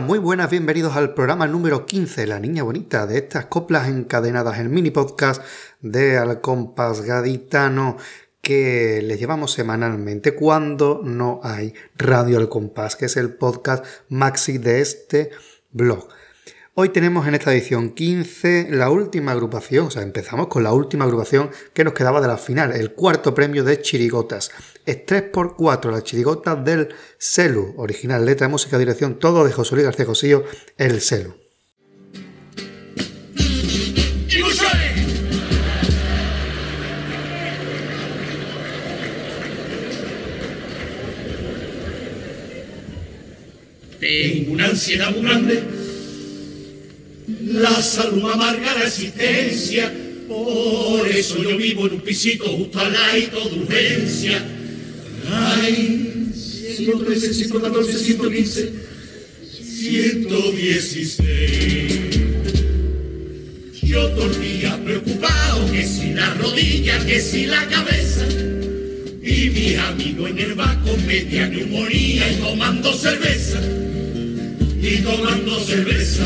Muy buenas, bienvenidos al programa número 15, La Niña Bonita, de estas coplas encadenadas en mini podcast de Al Compás Gaditano que les llevamos semanalmente cuando no hay Radio Al Compás, que es el podcast maxi de este blog. Hoy tenemos en esta edición 15 la última agrupación, o sea, empezamos con la última agrupación que nos quedaba de la final, el cuarto premio de Chirigotas. Es 3x4, las chirigotas del Celu, original, letra, música, dirección, todo de José Luis García Cosillo, el Celu. Tengo una ansiedad muy grande la salud amarga la existencia. Por eso yo vivo en un pisito justo al lado de urgencia. Ay, 113, 114, 115, 116. Yo dormía preocupado que si la rodilla, que si la cabeza. Y mi amigo en el banco media neumonía y tomando cerveza. Y tomando cerveza.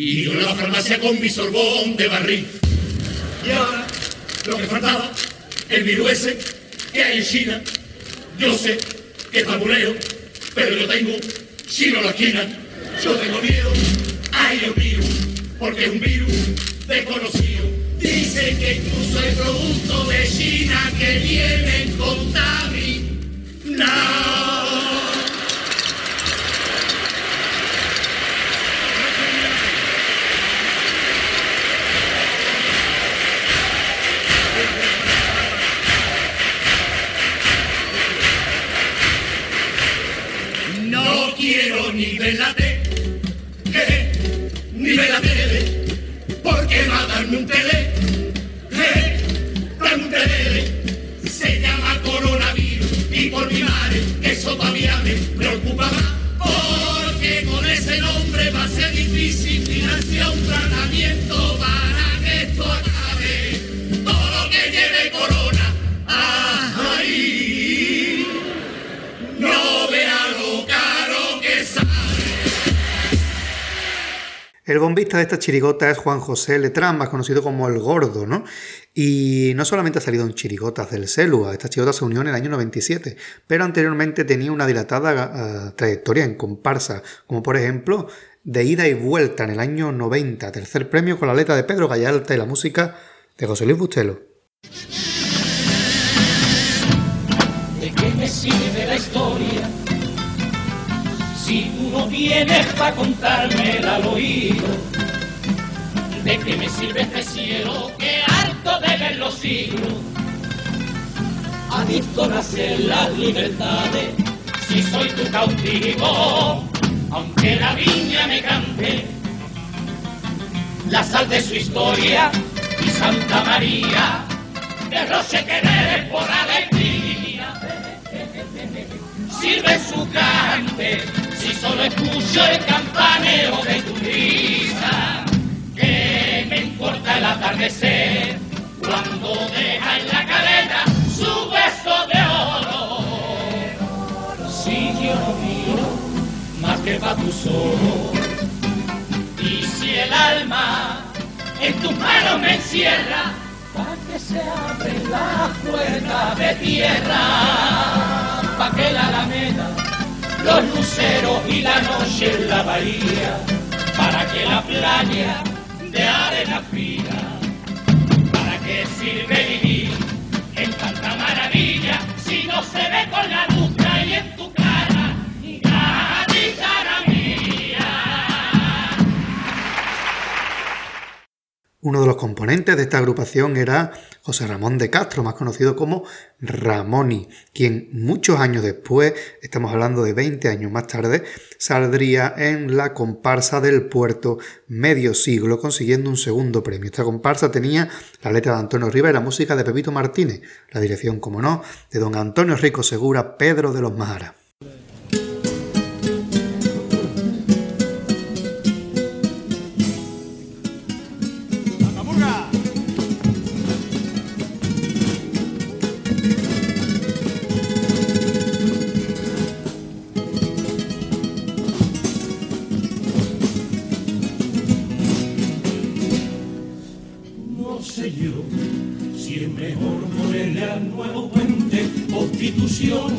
Y yo la farmacia con mi sorbón de barril. Y ahora, lo que faltaba, el virus ese que hay en China. Yo sé que es tabuleo, pero yo tengo chino la esquina. Yo tengo miedo, hay un virus, porque es un virus desconocido. Dice que incluso hay producto de China que vienen contaminados. Quiero ni ver la El bombista de esta chirigota es Juan José Letrán, más conocido como El Gordo, ¿no? Y no solamente ha salido en chirigotas del Selua, esta chirigota se unió en el año 97, pero anteriormente tenía una dilatada uh, trayectoria en comparsa, como por ejemplo de ida y vuelta en el año 90, tercer premio con la letra de Pedro Gallalta y la música de José Luis Bustelo. ¿De qué me la historia? Si tú no vienes para contármela al oído, ¿de qué me sirve este cielo que harto de ver los siglos? Adicto a nacer las libertades, si soy tu cautivo, aunque la viña me cante, la sal de su historia y Santa María, derroche querer por alegría sirve su cante solo escucho el campaneo de tu risa. ¿Qué me importa el atardecer cuando deja en la cadena su beso de oro? Si yo no miro más que pa' tu ojos y si el alma en tus manos me encierra, pa' que se abren las puertas de tierra pa' que la alameda, los luceros y la noche en la bahía, para que la playa de arena fría, para qué sirve vivir en tanta maravilla si no se ve con la Uno de los componentes de esta agrupación era José Ramón de Castro, más conocido como Ramoni, quien muchos años después, estamos hablando de 20 años más tarde, saldría en la comparsa del puerto medio siglo consiguiendo un segundo premio. Esta comparsa tenía la letra de Antonio Riva y la música de Pepito Martínez, la dirección, como no, de don Antonio Rico Segura, Pedro de los Maharas. Constitución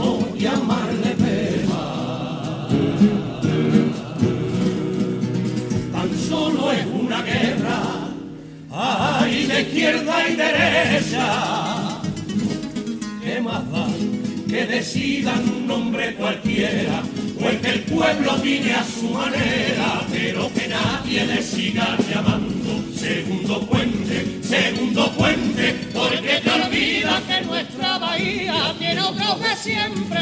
de siempre.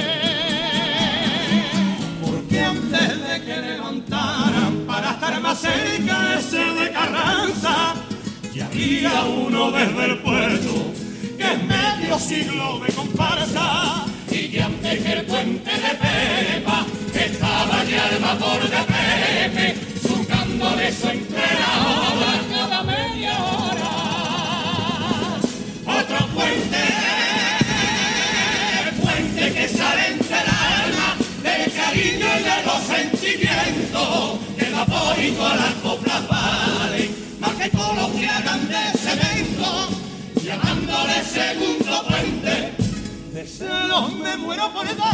Porque antes de que levantaran para estar más cerca ese de Carranza, ya había uno desde el puerto que es medio siglo de comparsa y que antes que el puente de Pepa estaba ya el vapor de Pepe, surcándole su entrenadora sentimientos, que vapor y todas las coplas valen, más que todos los que hagan de cemento, llamándole segundo puente. De celos me muero por dentro,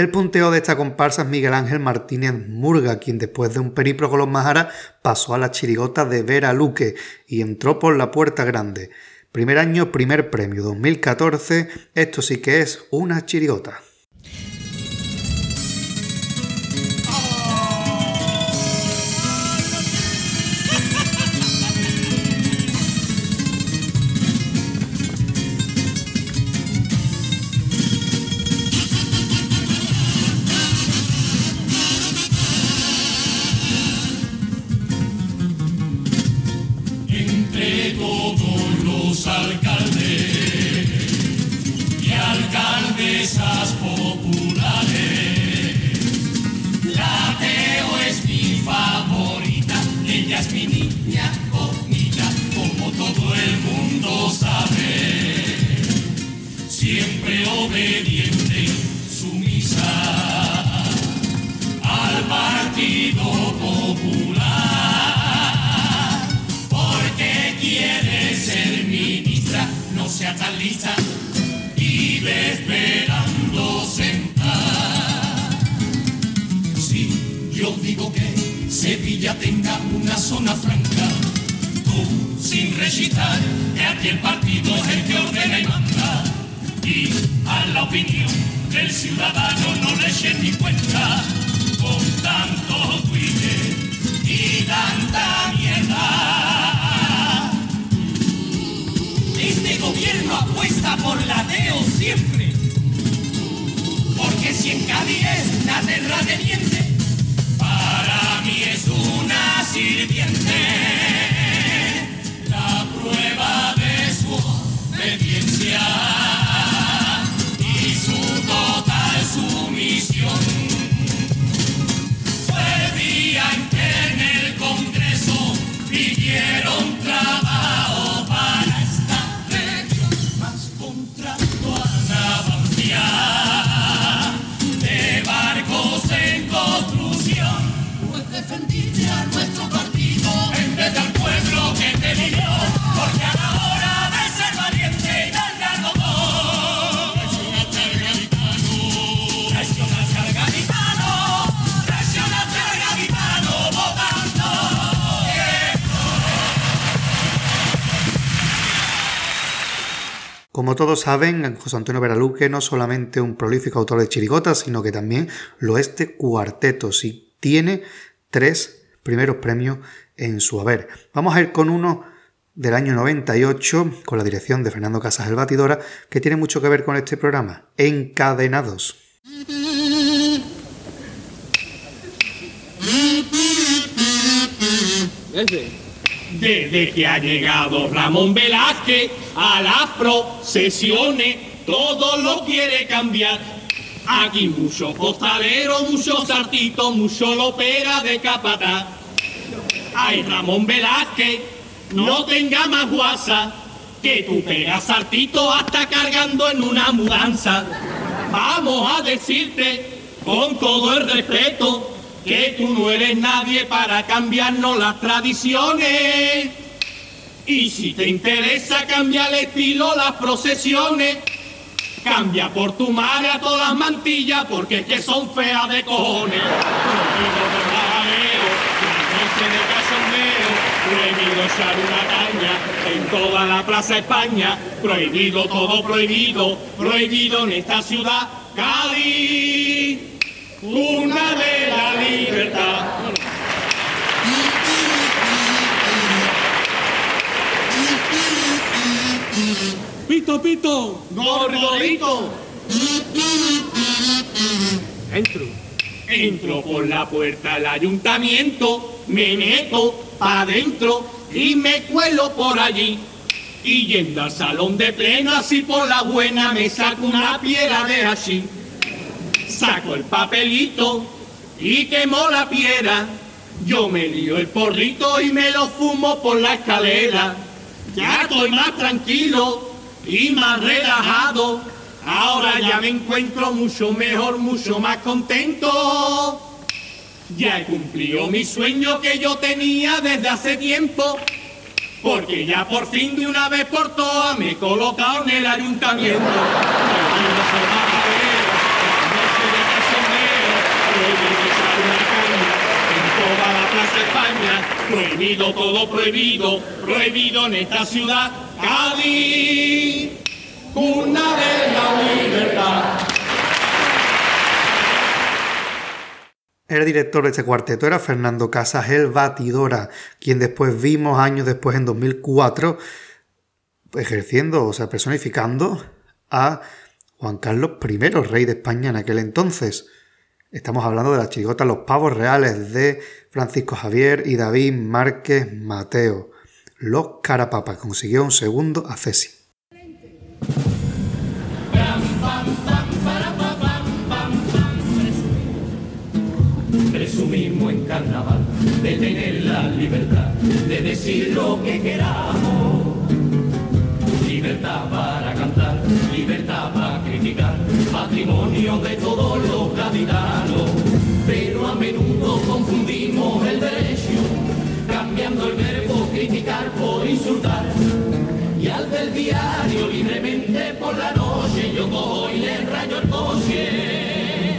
El punteo de esta comparsa es Miguel Ángel Martínez Murga, quien después de un periplo con los Majaras pasó a la chirigota de Vera Luque y entró por la puerta grande. Primer año, primer premio 2014, esto sí que es una chirigota. Sea tan lista, vive esperando sentar. Si yo digo que Sevilla tenga una zona franca, tú sin recitar que aquí el partido es el que ordena y manda, y a la opinión del ciudadano no le eche ni cuenta, con tanto Twitter y tanta mierda. Este gobierno apuesta por la DEO siempre. Porque si en Cádiz es la diente, para mí es una sirviente. Como todos saben, José Antonio Veraluque no solamente un prolífico autor de chirigotas, sino que también lo es de cuartetos y tiene tres primeros premios en su haber. Vamos a ir con uno del año 98, con la dirección de Fernando Casas el Batidora, que tiene mucho que ver con este programa, Encadenados. Desde que ha llegado Ramón Velázquez a las procesiones, todo lo quiere cambiar. Aquí mucho costalero, mucho sartito, mucho lopera de capataz. Ay, Ramón Velázquez, no tenga más guasa, que tú pegas saltito hasta cargando en una mudanza. Vamos a decirte, con todo el respeto, que tú no eres nadie para cambiarnos las tradiciones. Y si te interesa cambiar el estilo, las procesiones, cambia por tu madre a todas las mantillas, porque es que son feas de cojones. Prohibido echar una caña en toda la plaza España, prohibido todo prohibido, prohibido en esta ciudad, Cádiz, una de la libertad. Pito, pito. Entro. Entro por la puerta del ayuntamiento, me meto pa' adentro y me cuelo por allí. Y yendo al salón de pleno, así por la buena, me saco una piedra de allí. Saco el papelito y quemo la piedra. Yo me lío el porrito y me lo fumo por la escalera. Ya estoy más tranquilo y más relajado. Ahora ya me encuentro mucho mejor, mucho más contento. Ya he cumplido mi sueño que yo tenía desde hace tiempo. Porque ya por fin de una vez por todas me he colocado en el ayuntamiento. Toda la plaza España, prohibido todo prohibido, prohibido en esta ciudad, Cádiz, cuna de la libertad. El director de este cuarteto era Fernando Casas, el Batidora, quien después vimos años después, en 2004, ejerciendo, o sea, personificando a Juan Carlos I, rey de España en aquel entonces. Estamos hablando de la chirigota Los Pavos Reales de Francisco Javier y David Márquez Mateo. Los Carapapas consiguió un segundo a Ceci. Presumimos en carnaval de tener la libertad de decir lo que queramos. Libertad para cantar, libertad para criticar, patrimonio de todos los gaditanos. Pero a menudo confundimos el derecho, cambiando el verbo criticar por insultar. Y al del diario libremente por la noche yo cojo y le rayo el coche.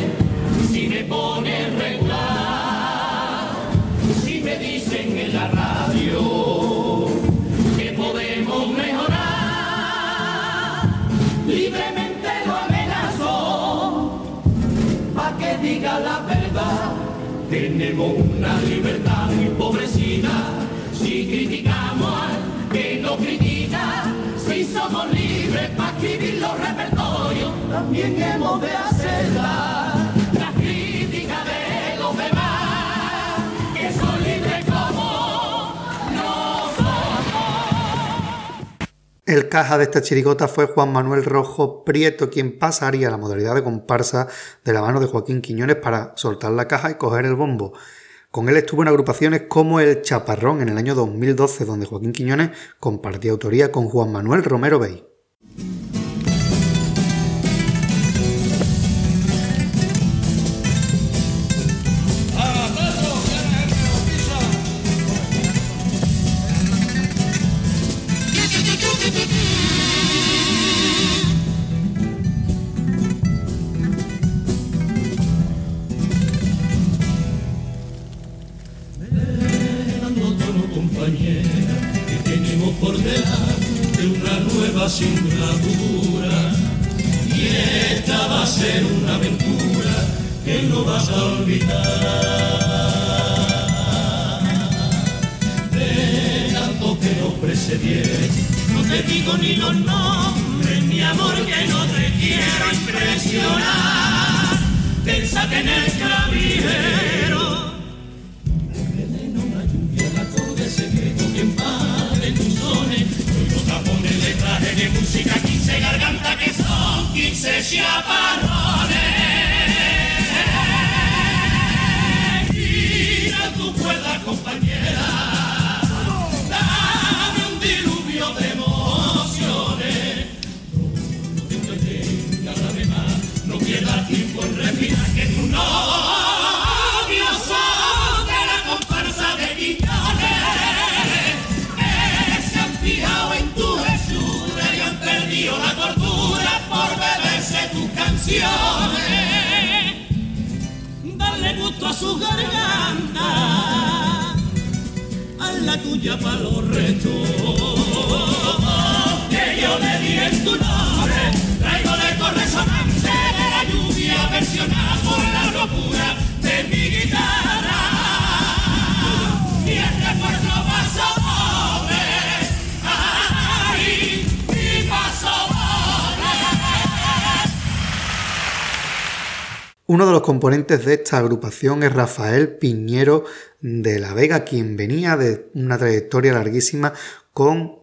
Si me pone regular, si me dicen en la radio que podemos mejorar, libremente lo amenazo, pa' que diga la verdad. Tenemos una libertad muy pobrecita, si criticamos al que no critica, si somos libres para escribir los repertorios, también hemos de aceptar la crítica de los demás, que son libres como nosotros. El caja de esta chirigota fue Juan Manuel Rojo Prieto, quien pasaría la modalidad de comparsa de la mano de Joaquín Quiñones para soltar la caja y coger el bombo. Con él estuvo en agrupaciones como El Chaparrón en el año 2012, donde Joaquín Quiñones compartía autoría con Juan Manuel Romero Bey. Y esta va a ser una aventura que no vas a olvidar. De tanto que nos precedieron no te digo ni los nombres mi amor que no te quiero impresionar. Pensate en el clavijero Los tapones de traje de música, 15 garganta que son 15 chaparrones. Mira tu cuerda, compañera, tuya para los restos. Uno de los componentes de esta agrupación es Rafael Piñero de la Vega, quien venía de una trayectoria larguísima con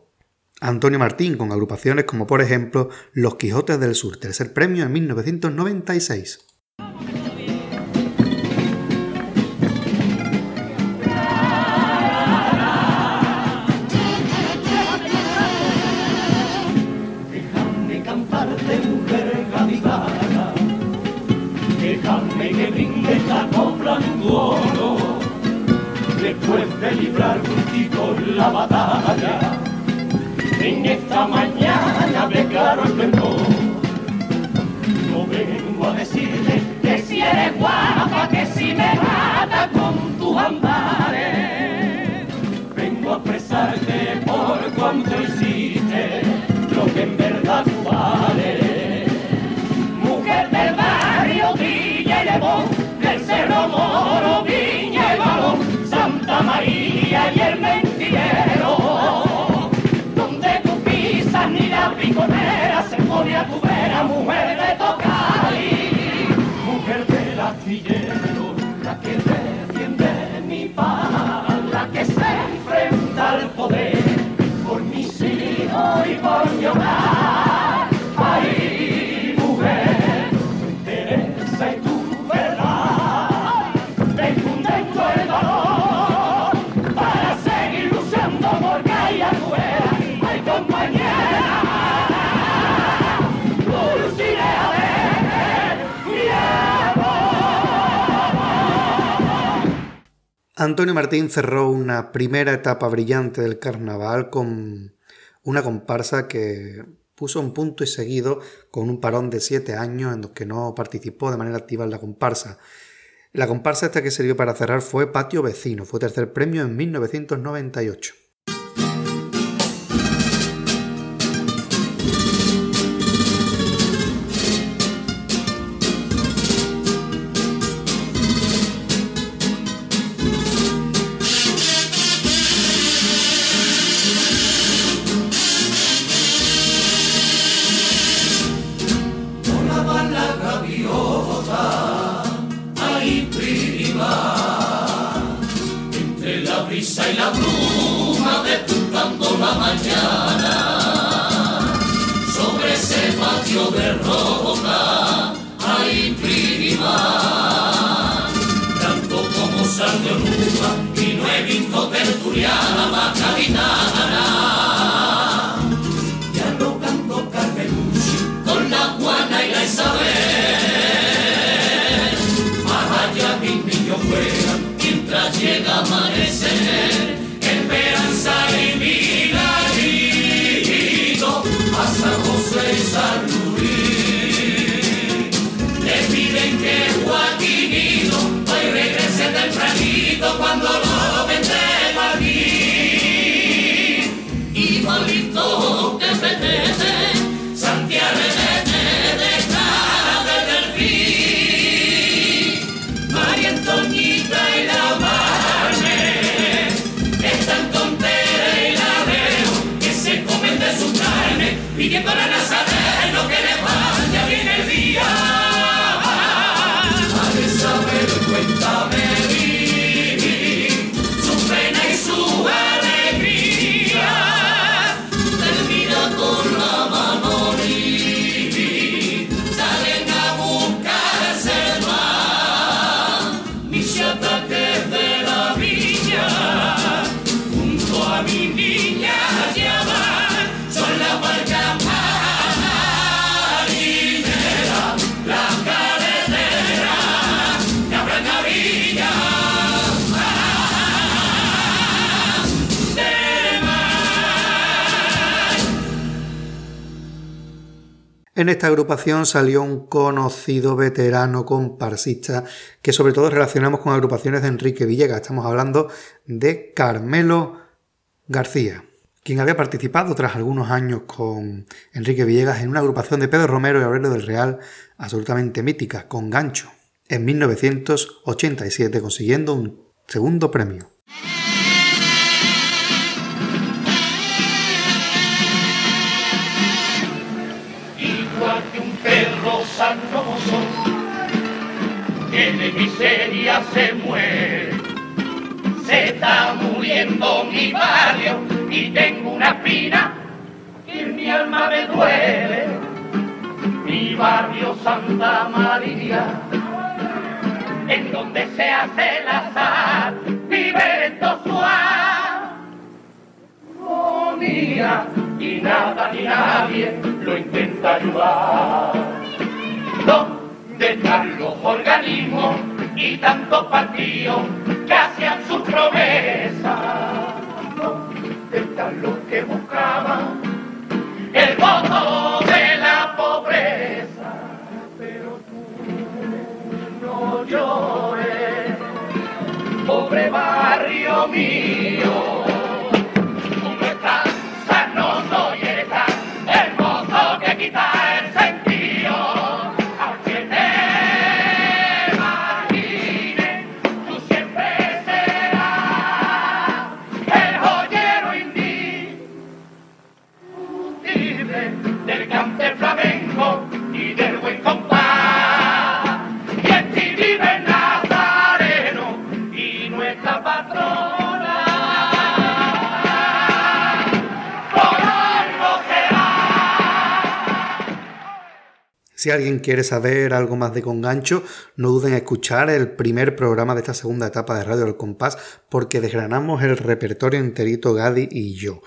Antonio Martín, con agrupaciones como por ejemplo Los Quijotes del Sur, tercer premio en 1996. Después de librar juntito la batalla. En esta mañana declaro el perdón. No vengo a decirle que si eres guapa, que si me mata con tus andares. Vengo a expresarte por cuanto hiciste lo que en verdad tú vales. Cerro Moro, Balón Santa María y el mentidero, donde tú pisas ni la piconera se pone a tu vera, mujer de tocar, mujer del astillero, Antonio Martín cerró una primera etapa brillante del carnaval con una comparsa que puso un punto y seguido con un parón de siete años en los que no participó de manera activa en la comparsa. La comparsa esta que sirvió para cerrar fue Patio Vecino, fue tercer premio en 1998. Y no he visto tertuliana más gaditana. Ya no canto Carmelucci con la Juana y la Isabel. Más allá mis niños juegan mientras llega amanecer. Viendo la En esta agrupación salió un conocido veterano comparsista que sobre todo relacionamos con agrupaciones de Enrique Villegas. Estamos hablando de Carmelo García, quien había participado tras algunos años con Enrique Villegas en una agrupación de Pedro Romero y Aurelio del Real absolutamente mítica, con gancho, en 1987 consiguiendo un segundo premio. Que de miseria se muere. Se está muriendo mi barrio y tengo una espina y mi alma me duele. Mi barrio Santa María, en donde se hace el azar, vive en Mía y nada ni nadie lo intenta ayudar. ¿Dónde están los organismos y tantos partidos que hacían sus promesas? ¿Dónde están los que buscaban el voto de la pobreza? Pero tú no llores, pobre barrio mío. Si alguien quiere saber algo más de Congancho, no duden en escuchar el primer programa de esta segunda etapa de Radio del Compás, porque desgranamos el repertorio enterito Gadi y yo.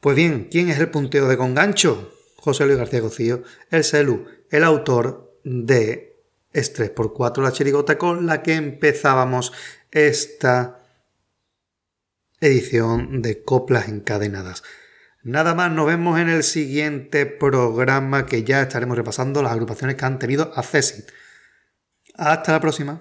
Pues bien, ¿quién es el punteo de Congancho? José Luis García Cocío, el Celu, el autor de Estrés por 4 la chirigota con la que empezábamos esta edición de Coplas Encadenadas. Nada más, nos vemos en el siguiente programa que ya estaremos repasando las agrupaciones que han tenido a Ceci. Hasta la próxima.